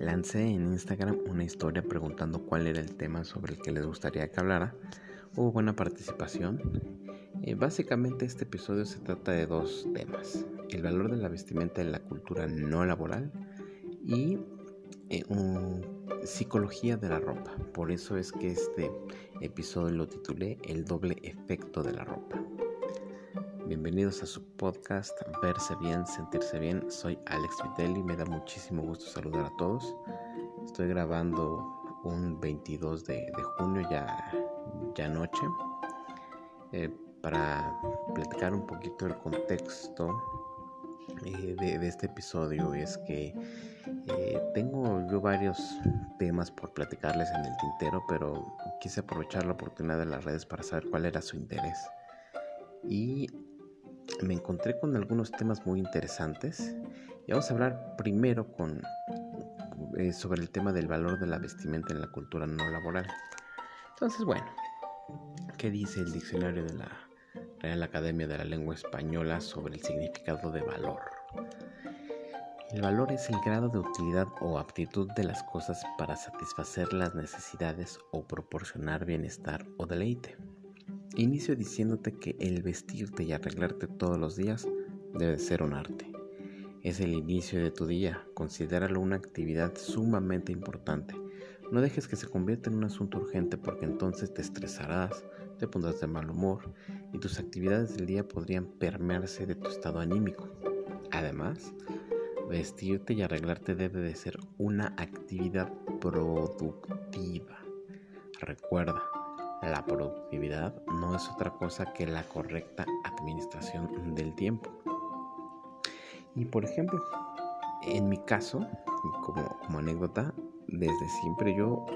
Lancé en Instagram una historia preguntando cuál era el tema sobre el que les gustaría que hablara. Hubo buena participación. Eh, básicamente este episodio se trata de dos temas. El valor de la vestimenta en la cultura no laboral y eh, psicología de la ropa. Por eso es que este episodio lo titulé El doble efecto de la ropa. Bienvenidos a su podcast Verse Bien, Sentirse Bien. Soy Alex Vitelli, me da muchísimo gusto saludar a todos. Estoy grabando un 22 de, junio, ya, ya noche, eh, para platicar un poquito el contexto eh, de, este episodio. Es que eh, tengo yo varios temas por platicarles en el tintero, pero quise aprovechar la oportunidad de las redes para saber cuál era su interés. Y me encontré con algunos temas muy interesantes y vamos a hablar primero con, eh, sobre el tema del valor de la vestimenta en la cultura no laboral. Entonces, bueno, ¿qué dice el diccionario de la Real Academia de la Lengua Española sobre el significado de valor? El valor es el grado de utilidad o aptitud de las cosas para satisfacer las necesidades o proporcionar bienestar o deleite. Inicio diciéndote que el vestirte y arreglarte todos los días debe ser un arte. Es el inicio de tu día, considéralo una actividad sumamente importante. No dejes que se convierta en un asunto urgente porque entonces te estresarás, te pondrás de mal humor y tus actividades del día podrían permearse de tu estado anímico. Además, vestirte y arreglarte debe de ser una actividad productiva. Recuerda, la productividad no es otra cosa que la correcta administración del tiempo. Y por ejemplo, en mi caso, como, anécdota, desde siempre yo,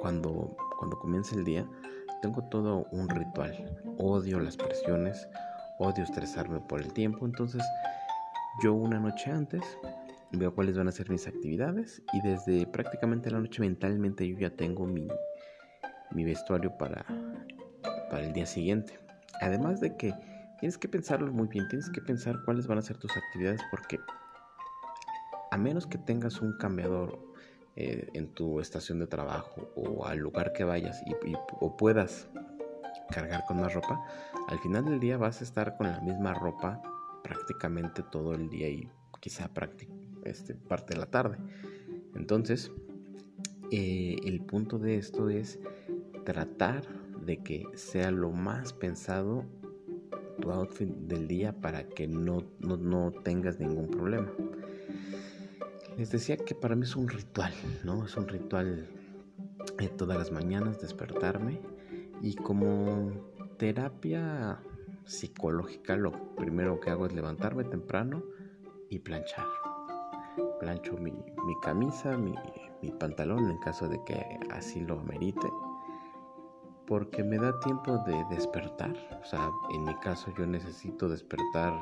cuando, cuando comienza el día, tengo todo un ritual. Odio las presiones, odio estresarme por el tiempo. Entonces, yo una noche antes veo cuáles van a ser mis actividades y desde prácticamente la noche mentalmente yo ya tengo mi, mi vestuario para, para el día siguiente. Además de que tienes que pensarlo muy bien, tienes que pensar cuáles van a ser tus actividades porque a menos que tengas un cambiador eh, en tu estación de trabajo o al lugar que vayas y, o puedas cargar con más ropa, al final del día vas a estar con la misma ropa prácticamente todo el día y quizá este, parte de la tarde. Entonces, eh, el punto de esto es tratar de que sea lo más pensado tu outfit del día para que no, no, tengas ningún problema. Les decía que para mí es un ritual, ¿no? Es un ritual de todas las mañanas despertarme y como terapia psicológica lo primero que hago es levantarme temprano y planchar. Plancho mi, camisa, mi, mi pantalón en caso de que así lo amerite porque me da tiempo de despertar. O sea, en mi caso yo necesito despertar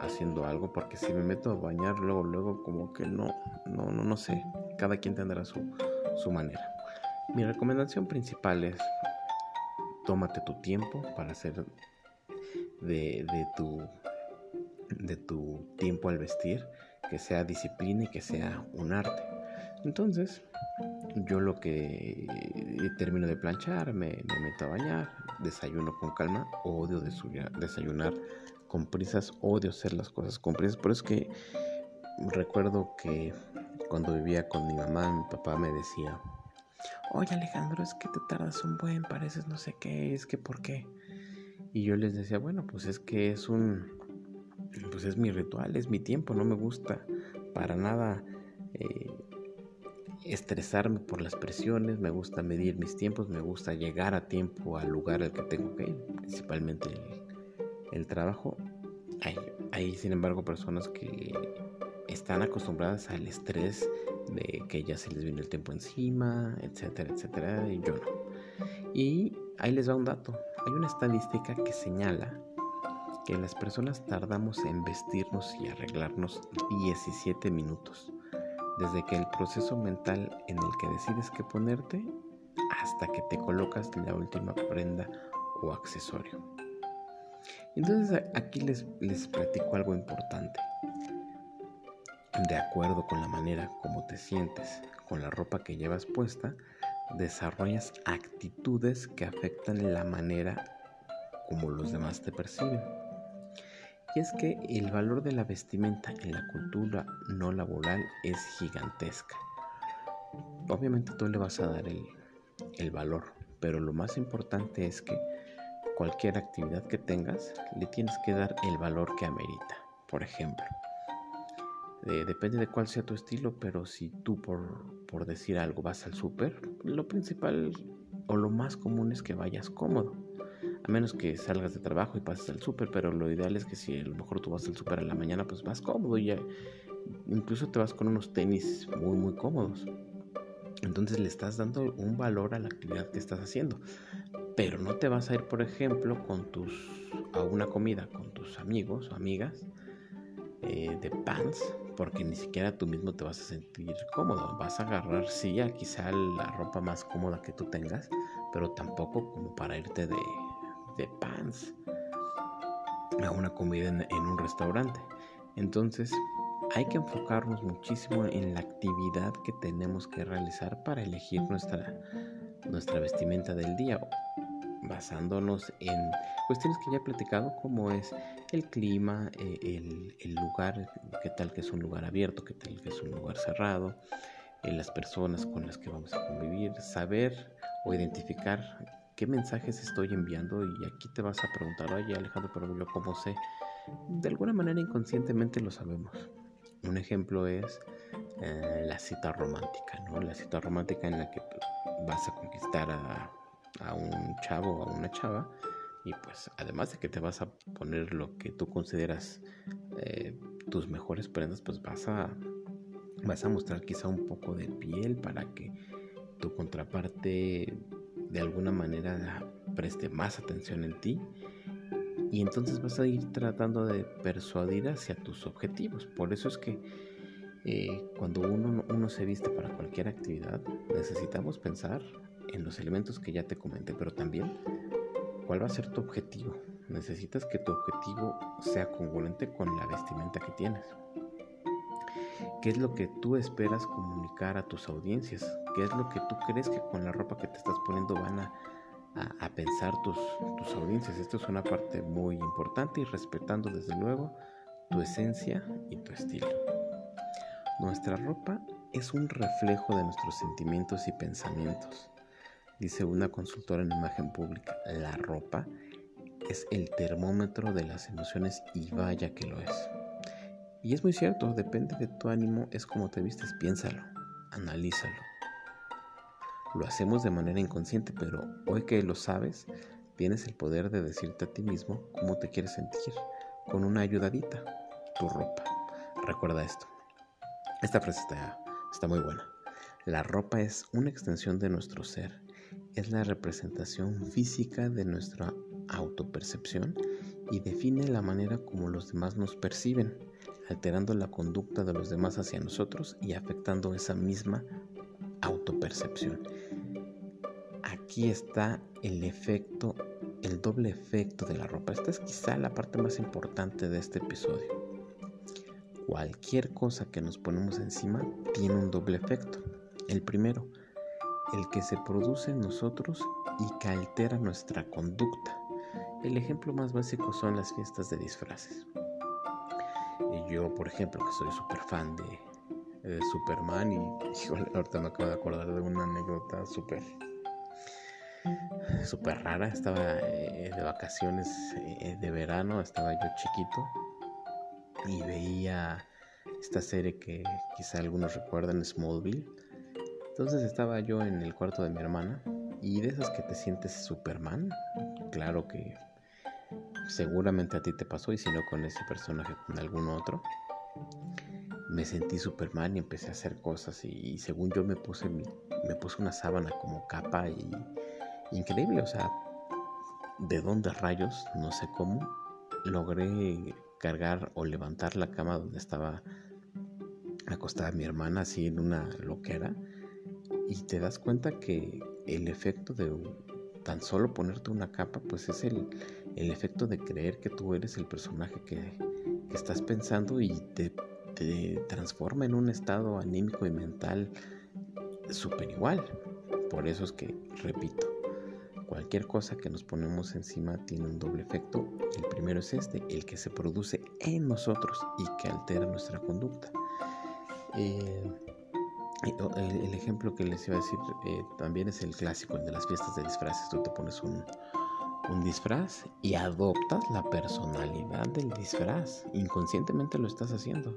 haciendo algo porque si me meto a bañar luego, luego como que no, no, no, no sé. Cada quien tendrá su, su manera. Mi recomendación principal es tómate tu tiempo para hacer de, de, tu, de tu tiempo al vestir, que sea disciplina y que sea un arte. Entonces, yo lo que termino de planchar, me, meto a bañar, desayuno con calma, odio desayunar con prisas, odio hacer las cosas con prisas. Por eso es que recuerdo que cuando vivía con mi mamá, mi papá me decía, oye Alejandro, es que te tardas un buen, pareces no sé qué, es que por qué. Y yo les decía, bueno, pues es que es un, pues es mi ritual, es mi tiempo, no me gusta para nada. Eh, estresarme por las presiones, me gusta medir mis tiempos, me gusta llegar a tiempo al lugar al que tengo que ir, principalmente el, trabajo. Hay, hay, sin embargo, personas que están acostumbradas al estrés de que ya se les viene el tiempo encima, etcétera, etcétera, y yo no. Y ahí les va un dato. Hay una estadística que señala que las personas tardamos en vestirnos y arreglarnos 17 minutos desde que el proceso mental en el que decides qué ponerte hasta que te colocas la última prenda o accesorio. Entonces aquí les, les platico algo importante. de acuerdo con la manera como te sientes, con la ropa que llevas puesta, desarrollas actitudes que afectan la manera como los demás te perciben. Y es que el valor de la vestimenta en la cultura no laboral es gigantesca. Obviamente tú le vas a dar el, valor, pero lo más importante es que cualquier actividad que tengas le tienes que dar el valor que amerita. Por ejemplo, depende de cuál sea tu estilo, pero si tú por, decir algo vas al súper, lo principal o lo más común es que vayas cómodo. A menos que salgas de trabajo y pases al súper, pero lo ideal es que si a lo mejor tú vas al súper a la mañana, pues vas cómodo y ya, incluso te vas con unos tenis muy muy cómodos. Entonces le estás dando un valor a la actividad que estás haciendo. Pero no te vas a ir, por ejemplo, con tus a una comida con tus amigos o amigas eh, de pants porque ni siquiera tú mismo te vas a sentir cómodo. Vas a agarrar, sí, quizá la ropa más cómoda que tú tengas, pero tampoco como para irte de, de pants a una comida en, en un restaurante. Entonces, hay que enfocarnos muchísimo en la actividad que tenemos que realizar para elegir nuestra, nuestra vestimenta del día basándonos en cuestiones que ya he platicado, como es el clima, eh, el, lugar, qué tal que es un lugar abierto, qué tal que es un lugar cerrado, eh, las personas con las que vamos a convivir, saber o identificar qué mensajes estoy enviando y aquí te vas a preguntar, oye Alejandro, pero yo cómo sé. De alguna manera inconscientemente lo sabemos. Un ejemplo es eh, la cita romántica, ¿no? La cita romántica en la que vas a conquistar a a un chavo o a una chava y pues además de que te vas a poner lo que tú consideras eh, tus mejores prendas pues vas a vas a mostrar quizá un poco de piel para que tu contraparte de alguna manera preste más atención en ti y entonces vas a ir tratando de persuadir hacia tus objetivos por eso es que eh, cuando uno, uno se viste para cualquier actividad necesitamos pensar en los elementos que ya te comenté, pero también cuál va a ser tu objetivo. Necesitas que tu objetivo sea congruente con la vestimenta que tienes. ¿Qué es lo que tú esperas comunicar a tus audiencias? ¿Qué es lo que tú crees que con la ropa que te estás poniendo van a, pensar tus, tus audiencias? Esto es una parte muy importante y respetando desde luego tu esencia y tu estilo. Nuestra ropa es un reflejo de nuestros sentimientos y pensamientos dice una consultora en imagen pública, la ropa es el termómetro de las emociones y vaya que lo es. Y es muy cierto, depende de tu ánimo, es como te vistes, piénsalo, analízalo. Lo hacemos de manera inconsciente, pero hoy que lo sabes, tienes el poder de decirte a ti mismo cómo te quieres sentir, con una ayudadita, tu ropa. Recuerda esto. Esta frase está, está muy buena. La ropa es una extensión de nuestro ser es la representación física de nuestra autopercepción y define la manera como los demás nos perciben, alterando la conducta de los demás hacia nosotros y afectando esa misma autopercepción. Aquí está el efecto, el doble efecto de la ropa. Esta es quizá la parte más importante de este episodio. Cualquier cosa que nos ponemos encima tiene un doble efecto. El primero, el que se produce en nosotros y que altera nuestra conducta. El ejemplo más básico son las fiestas de disfraces. Yo, por ejemplo, que soy súper fan de, Superman y ahorita me acabo de acordar de una anécdota súper rara. Estaba eh, de vacaciones eh, de verano, estaba yo chiquito y veía esta serie que quizá algunos recuerdan, Smallville entonces estaba yo en el cuarto de mi hermana y de esas que te sientes Superman, claro que seguramente a ti te pasó y si no con ese personaje, con algún otro. Me sentí Superman y empecé a hacer cosas y, según yo me puse me puse una sábana como capa y increíble, o sea, de dónde rayos, no sé cómo, logré cargar o levantar la cama donde estaba acostada mi hermana así en una loquera y te das cuenta que el efecto de tan solo ponerte una capa, pues es el, efecto de creer que tú eres el personaje que, estás pensando y te, te transforma en un estado anímico y mental súper igual. Por eso es que, repito, cualquier cosa que nos ponemos encima tiene un doble efecto. El primero es este, el que se produce en nosotros y que altera nuestra conducta. Eh, el, ejemplo que les iba a decir eh, también es el clásico, el de las fiestas de disfraces. Tú te pones un, un disfraz y adoptas la personalidad del disfraz. Inconscientemente lo estás haciendo.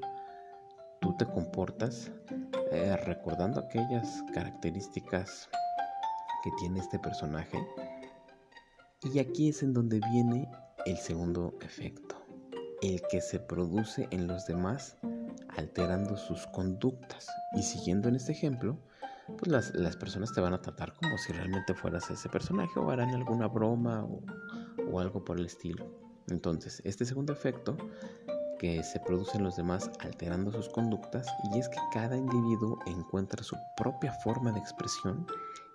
Tú te comportas eh, recordando aquellas características que tiene este personaje. Y aquí es en donde viene el segundo efecto, el que se produce en los demás alterando sus conductas. Y siguiendo en este ejemplo, pues las, las, personas te van a tratar como si realmente fueras ese personaje o harán alguna broma o, o algo por el estilo. Entonces, este segundo efecto que se produce en los demás alterando sus conductas y es que cada individuo encuentra su propia forma de expresión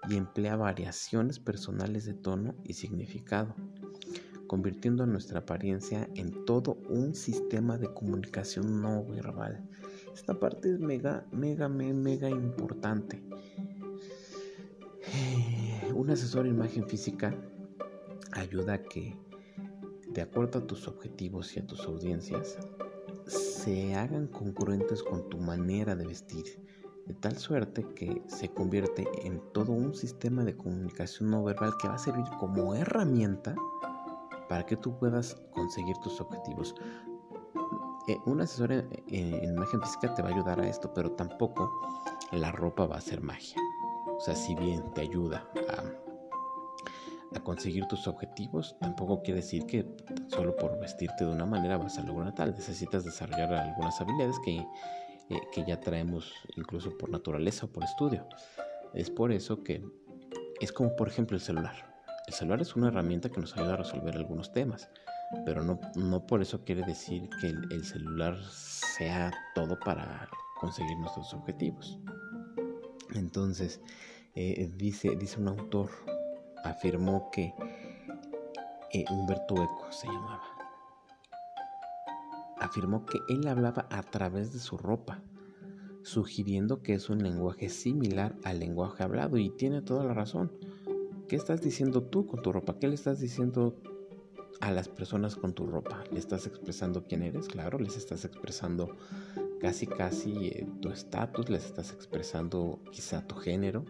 y emplea variaciones personales de tono y significado, convirtiendo nuestra apariencia en todo un sistema de comunicación no verbal. Esta parte es mega, mega, mega importante. Eh, un asesor de imagen física ayuda a que de acuerdo a tus objetivos y a tus audiencias, se hagan congruentes con tu manera de vestir, de tal suerte que se convierte en todo un sistema de comunicación no verbal que va a servir como herramienta para que tú puedas conseguir tus objetivos. Eh, un asesor en, en, imagen física te va a ayudar a esto, pero tampoco la ropa va a ser magia. O sea, si bien te ayuda a conseguir tus objetivos, tampoco quiere decir que solo por vestirte de una manera vas a lograr tal. Necesitas desarrollar algunas habilidades que, eh, que ya traemos incluso por naturaleza o por estudio. Es por eso que es como por ejemplo el celular. El celular es una herramienta que nos ayuda a resolver algunos temas, pero no, no por eso quiere decir que el, celular sea todo para conseguir nuestros objetivos. Entonces, eh, dice, dice un autor afirmó que eh, Humberto Eco se llamaba. Afirmó que él hablaba a través de su ropa, sugiriendo que es un lenguaje similar al lenguaje hablado y tiene toda la razón. ¿Qué estás diciendo tú con tu ropa? ¿Qué le estás diciendo a las personas con tu ropa? ¿Le estás expresando quién eres? Claro, les estás expresando casi casi eh, tu estatus, les estás expresando quizá tu género,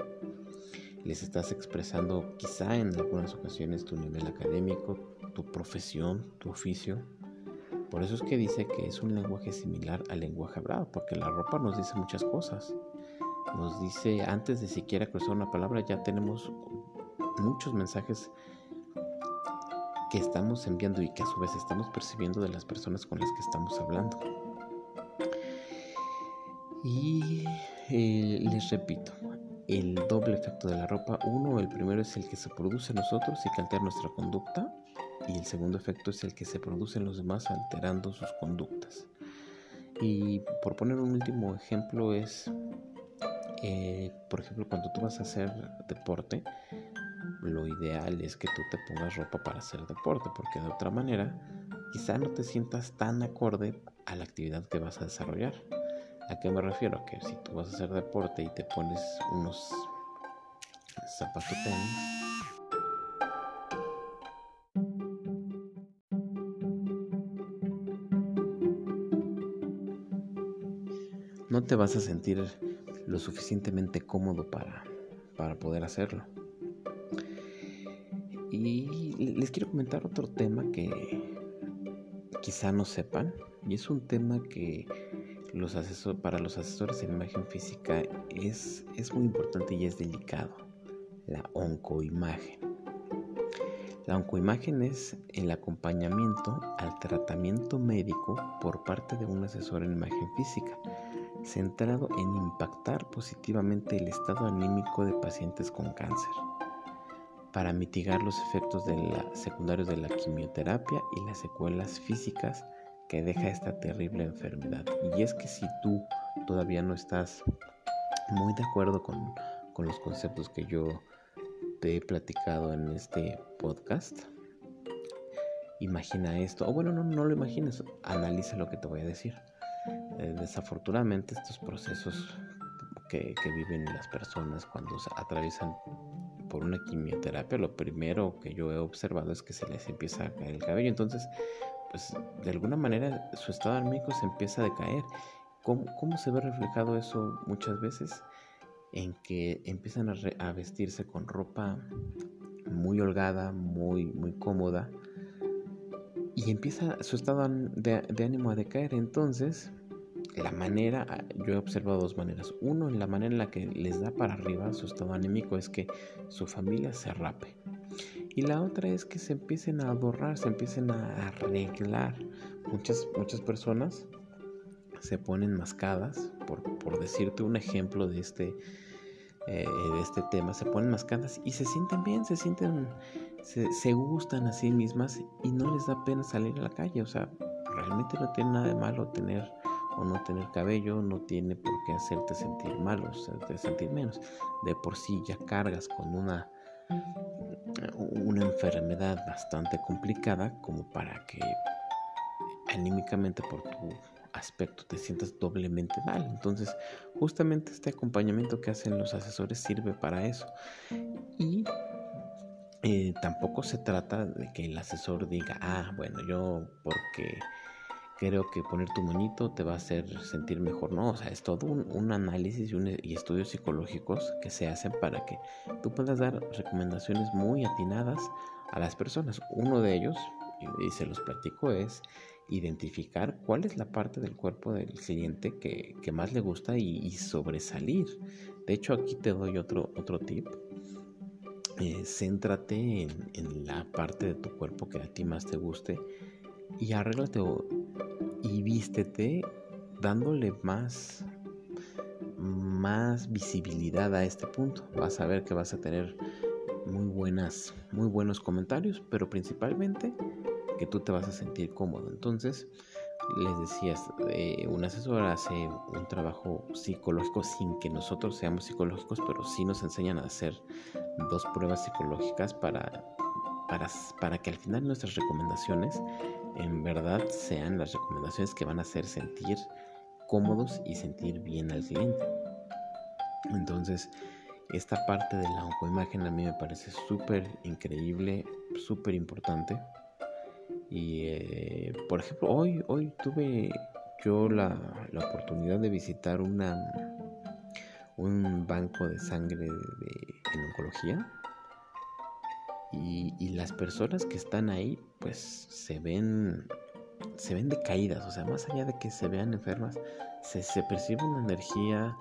les estás expresando quizá en algunas ocasiones tu nivel académico, tu profesión, tu oficio. Por eso es que dice que es un lenguaje similar al lenguaje hablado, porque la ropa nos dice muchas cosas. Nos dice, antes de siquiera cruzar una palabra, ya tenemos muchos mensajes que estamos enviando y que a su vez estamos percibiendo de las personas con las que estamos hablando. Y eh, les repito, el doble efecto de la ropa. Uno, el primero es el que se produce en nosotros y que altera nuestra conducta. Y el segundo efecto es el que se produce en los demás alterando sus conductas. Y por poner un último ejemplo es, eh, por ejemplo, cuando tú vas a hacer deporte, lo ideal es que tú te pongas ropa para hacer deporte, porque de otra manera quizá no te sientas tan acorde a la actividad que vas a desarrollar. ¿A qué me refiero? Que si tú vas a hacer deporte y te pones unos zapatos tenis, no te vas a sentir lo suficientemente cómodo para, para poder hacerlo. Y les quiero comentar otro tema que quizá no sepan, y es un tema que los para los asesores en imagen física es, es muy importante y es delicado, la oncoimagen. La oncoimagen es el acompañamiento al tratamiento médico por parte de un asesor en imagen física, centrado en impactar positivamente el estado anímico de pacientes con cáncer, para mitigar los efectos secundarios de la quimioterapia y las secuelas físicas que deja esta terrible enfermedad. Y es que si tú todavía no estás muy de acuerdo con, los conceptos que yo te he platicado en este podcast, imagina esto. O bueno, no, no lo imagines, analiza lo que te voy a decir. Eh, desafortunadamente estos procesos que, que, viven las personas cuando se atraviesan por una quimioterapia, lo primero que yo he observado es que se les empieza a caer el cabello. Entonces, pues de alguna manera su estado anímico se empieza a decaer. ¿Cómo, cómo se ve reflejado eso muchas veces? En que empiezan a, vestirse con ropa muy holgada, muy, muy cómoda, y empieza su estado de, de, ánimo a decaer. Entonces, la manera, ah, yo he observado dos maneras. Uno, la manera en la que les da para arriba su estado anímico es que su familia se rape. Y la otra es que se empiecen a borrar, se empiecen a arreglar. Muchas, muchas personas se ponen mascadas, por, por decirte un ejemplo de este, eh, de este tema, se ponen mascadas y se sienten bien, se sienten, se, se, gustan a sí mismas y no les da pena salir a la calle. O sea, realmente no tiene nada de malo tener o no tener cabello, no tiene por qué hacerte sentir mal hacerte sentir menos. De por sí ya cargas con una, una enfermedad bastante complicada como para que anímicamente por tu aspecto te sientas doblemente mal. Entonces, justamente este acompañamiento que hacen los asesores sirve para eso. Y eh, tampoco se trata de que el asesor diga, ah, bueno, yo porque creo que poner tu moñito te va a hacer sentir mejor. No, o sea, es todo un, análisis y, y, estudios psicológicos que se hacen para que tú puedas dar recomendaciones muy atinadas a las personas. Uno de ellos, y se los platico, es identificar cuál es la parte del cuerpo del cliente que, más le gusta y, sobresalir. De hecho, aquí te doy otro, otro tip. Eh, céntrate en, la parte de tu cuerpo que a ti más te guste y arréglate y vístete dándole más más visibilidad a este punto. Vas a ver que vas a tener muy buenas, muy buenos comentarios, pero principalmente que tú te vas a sentir cómodo. Entonces, les decías, eh, un asesor hace un trabajo psicológico sin que nosotros seamos psicológicos, pero sí nos enseñan a hacer dos pruebas psicológicas para, para, para que al final nuestras recomendaciones en verdad sean las recomendaciones que van a hacer sentir cómodos y sentir bien al cliente. Entonces, esta parte de la oncoimagen a mí me parece súper increíble, súper importante y eh, por ejemplo, hoy, hoy tuve yo la, la, oportunidad de visitar una, un banco de sangre de, en oncología. Y, las personas que están ahí, pues se ven, se ven decaídas. O sea, más allá de que se vean enfermas, se, se percibe una energía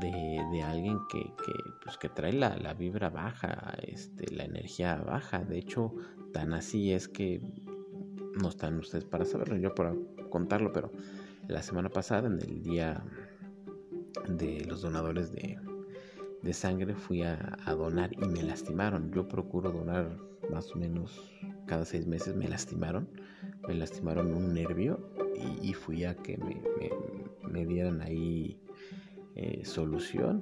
de, de alguien que, que, pues, que trae la, la, vibra baja, este, la energía baja. De hecho, tan así es que no están ustedes para saberlo, yo para contarlo, pero la semana pasada, en el día de los donadores de, de sangre, fui a, donar y me lastimaron. Yo procuro donar más o menos cada seis meses, me lastimaron, me lastimaron un nervio y, fui a que me, me, dieran ahí eh, solución.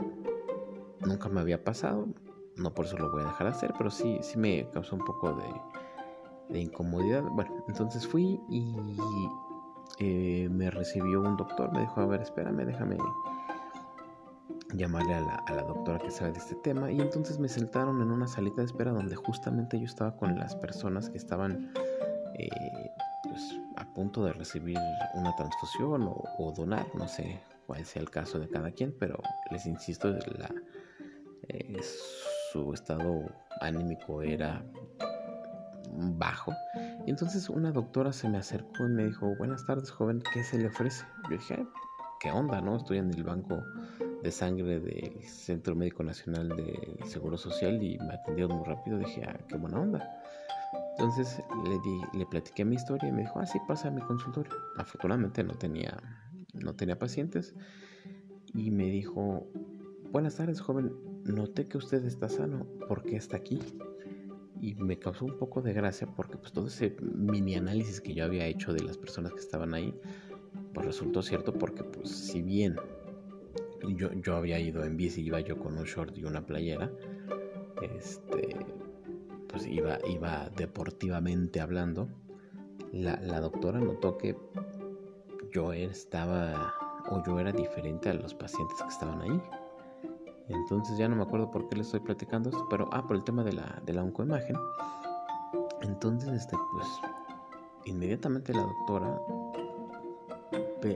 Nunca me había pasado, no por eso lo voy a dejar de hacer, pero sí, sí me causó un poco de, de incomodidad. Bueno, entonces fui y eh, me recibió un doctor, me dijo, a ver, espérame, déjame llamarle a la, a la, doctora que sabe de este tema. Y entonces me sentaron en una salita de espera donde justamente yo estaba con las personas que estaban eh, pues, a punto de recibir una transfusión o, donar, no sé cuál sea el caso de cada quien, pero les insisto, la, eh, su estado anímico era bajo. Y entonces una doctora se me acercó y me dijo, buenas tardes joven, ¿qué se le ofrece? Yo dije, ¿qué onda? no Estoy en el banco de sangre del Centro Médico Nacional del Seguro Social y me atendieron muy rápido. Dije, ah, qué buena onda. Entonces le, di, le platiqué mi historia y me dijo, ah, sí, pasa a mi consultorio. Afortunadamente no tenía no tenía pacientes y me dijo, buenas tardes joven, noté que usted está sano, ¿por qué está aquí? Y me causó un poco de gracia porque pues todo ese mini análisis que yo había hecho de las personas que estaban ahí, pues resultó cierto porque pues si bien yo, yo había ido en bici, iba yo con un short y una playera, este, pues iba, iba deportivamente hablando, la, la doctora notó que yo estaba o yo era diferente a los pacientes que estaban ahí. Entonces ya no me acuerdo por qué le estoy platicando esto, pero ah, por el tema de la, de la oncoimagen. Entonces, este, pues, inmediatamente la doctora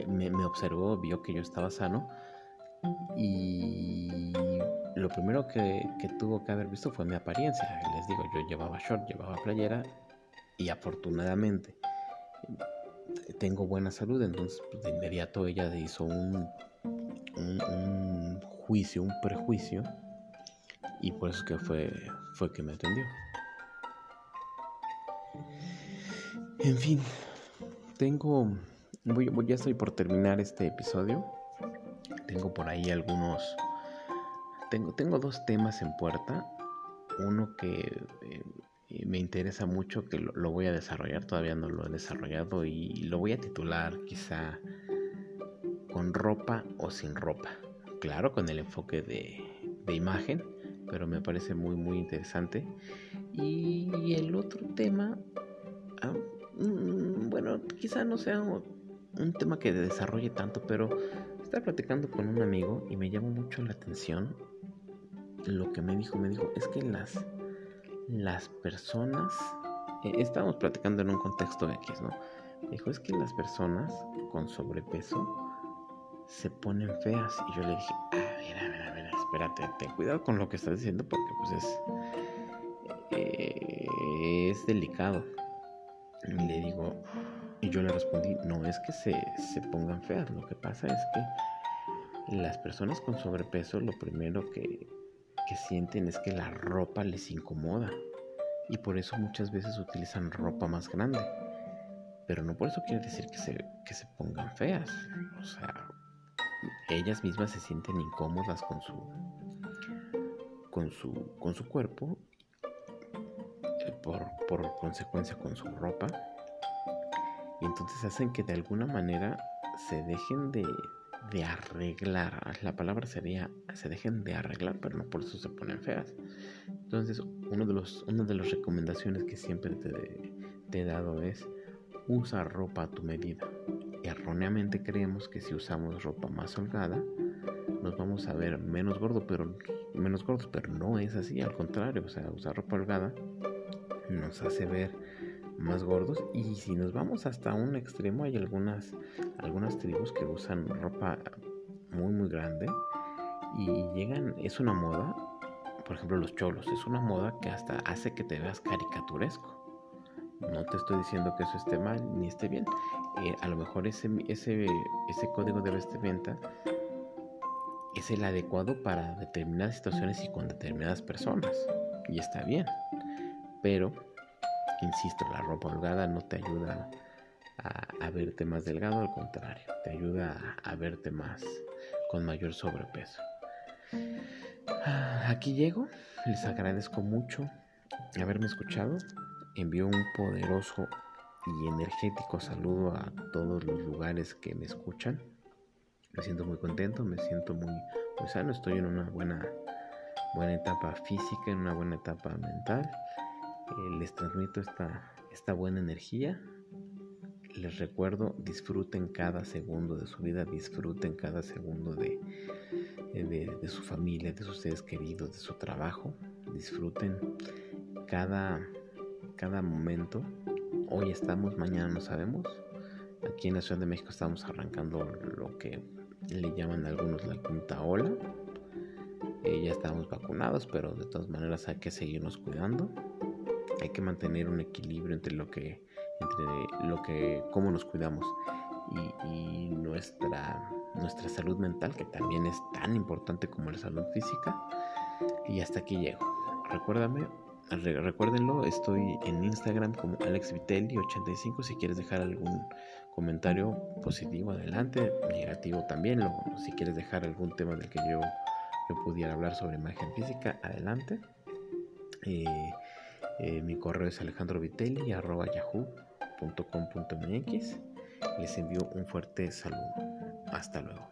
me, me observó, vio que yo estaba sano y lo primero que, tuvo que haber visto fue mi apariencia. Les digo, yo llevaba short, llevaba playera y afortunadamente tengo buena salud, entonces pues, de inmediato ella hizo un, un, juicio, un prejuicio y por eso que fue, fue que me atendió. En fin, tengo, voy, ya estoy por terminar este episodio. Tengo por ahí algunos, tengo, tengo dos temas en puerta. Uno que eh, me interesa mucho que lo, voy a desarrollar, todavía no lo he desarrollado y lo voy a titular quizá con ropa o sin ropa. Claro, con el enfoque de, imagen, pero me parece muy muy interesante. Y el otro tema, ah, mm, bueno, quizá no sea un tema que desarrolle tanto, pero estaba platicando con un amigo y me llamó mucho la atención lo que me dijo. Me dijo, es que las las personas, eh, estábamos platicando en un contexto X, ¿no? dijo, es que las personas con sobrepeso se ponen feas. Y yo le dije, a ver, a ver, a ver, espérate, ten cuidado con lo que estás diciendo porque pues es, eh, es delicado. Y le digo, y yo le respondí, no es que se, se pongan feas, lo que pasa es que las personas con sobrepeso lo primero que, que sienten es que la ropa les incomoda y por eso muchas veces utilizan ropa más grande. Pero no por eso quiere decir que se, que se pongan feas. O sea, ellas mismas se sienten incómodas con su, con su, con su cuerpo, eh, por, por consecuencia con su ropa. Y entonces hacen que de alguna manera se dejen de, de arreglar. La palabra sería se dejen de arreglar, pero no por eso se ponen feas. Entonces, uno de los, una de las recomendaciones que siempre te, te he dado es usa ropa a tu medida. Erróneamente creemos que si usamos ropa más holgada, nos vamos a ver menos gordos, pero menos gordos, pero no es así, al contrario, o sea, usar ropa holgada nos hace ver más gordos. Y si nos vamos hasta un extremo hay algunas algunas tribus que usan ropa muy muy grande y llegan es una moda por ejemplo los cholos es una moda que hasta hace que te veas caricaturesco. No te estoy diciendo que eso esté mal ni esté bien. Eh, a lo mejor ese ese ese código de vestimenta es el adecuado para determinadas situaciones y con determinadas personas y está bien. Pero Insisto, la ropa holgada no te ayuda a, verte más delgado, al contrario, te ayuda a, verte más con mayor sobrepeso. Ah, aquí llego, les agradezco mucho haberme escuchado. Envío un poderoso y energético saludo a todos los lugares que me escuchan. Me siento muy contento, me siento muy, muy sano, estoy en una buena, buena etapa física, en una buena etapa mental eh, les transmito esta, esta buena energía. Les recuerdo, disfruten cada segundo de su vida, disfruten cada segundo de, de, de, su familia, de sus seres queridos, de su trabajo. Disfruten cada, cada momento. Hoy estamos, mañana no sabemos. Aquí en la Ciudad de México estamos arrancando lo que le llaman algunos la quinta ola. Eh, ya estamos vacunados, pero de todas maneras hay que seguirnos cuidando hay que mantener un equilibrio entre lo que, entre lo que, cómo nos cuidamos y, nuestra, nuestra salud mental, que también es tan importante como la salud física. Y hasta aquí llego. Recuérdame, recuérdenlo, estoy en Instagram como AlexVitelli85 si quieres dejar algún comentario positivo adelante, negativo también, si quieres dejar algún tema del que yo, yo pudiera hablar sobre imagen física, adelante. Eh, eh, mi correo es alejandrovitelli.yahoo.com.mx. Les envío un fuerte saludo. Hasta luego.